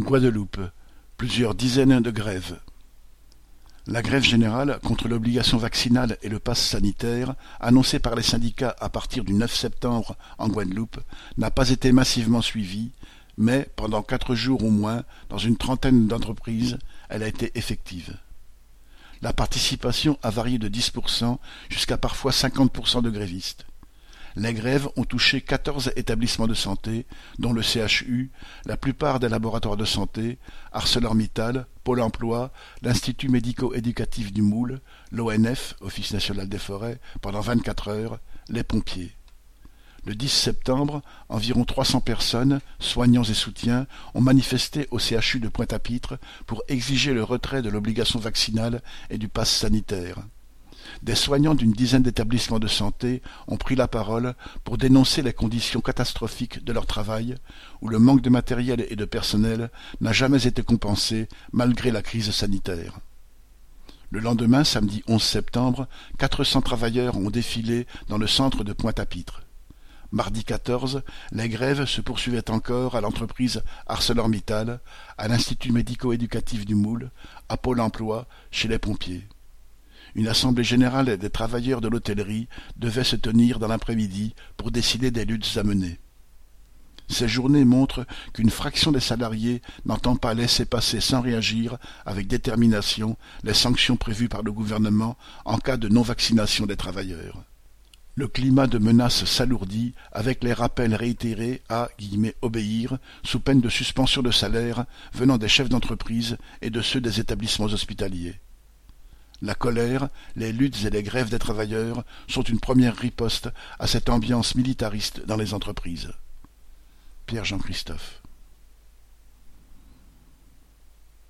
Guadeloupe, plusieurs dizaines de grèves. La grève générale contre l'obligation vaccinale et le pass sanitaire, annoncée par les syndicats à partir du 9 septembre en Guadeloupe, n'a pas été massivement suivie, mais, pendant quatre jours au moins, dans une trentaine d'entreprises, elle a été effective. La participation a varié de 10% jusqu'à parfois 50% de grévistes. Les grèves ont touché quatorze établissements de santé, dont le CHU, la plupart des laboratoires de santé, ArcelorMittal, Pôle emploi, l'Institut médico-éducatif du Moule, l'ONF, Office national des forêts, pendant vingt-quatre heures, les pompiers. Le 10 septembre, environ 300 personnes, soignants et soutiens, ont manifesté au CHU de Pointe-à-Pitre pour exiger le retrait de l'obligation vaccinale et du pass sanitaire. Des soignants d'une dizaine d'établissements de santé ont pris la parole pour dénoncer les conditions catastrophiques de leur travail, où le manque de matériel et de personnel n'a jamais été compensé malgré la crise sanitaire. Le lendemain, samedi 11 septembre, 400 travailleurs ont défilé dans le centre de Pointe-à-Pitre. Mardi 14, les grèves se poursuivaient encore à l'entreprise ArcelorMittal, à l'Institut médico-éducatif du Moule, à Pôle emploi, chez les pompiers. Une assemblée générale des travailleurs de l'hôtellerie devait se tenir dans l'après-midi pour décider des luttes à mener. Ces journées montrent qu'une fraction des salariés n'entend pas laisser passer sans réagir avec détermination les sanctions prévues par le gouvernement en cas de non-vaccination des travailleurs. Le climat de menace s'alourdit avec les rappels réitérés à obéir sous peine de suspension de salaire venant des chefs d'entreprise et de ceux des établissements hospitaliers. La colère, les luttes et les grèves des travailleurs sont une première riposte à cette ambiance militariste dans les entreprises. Pierre Jean Christophe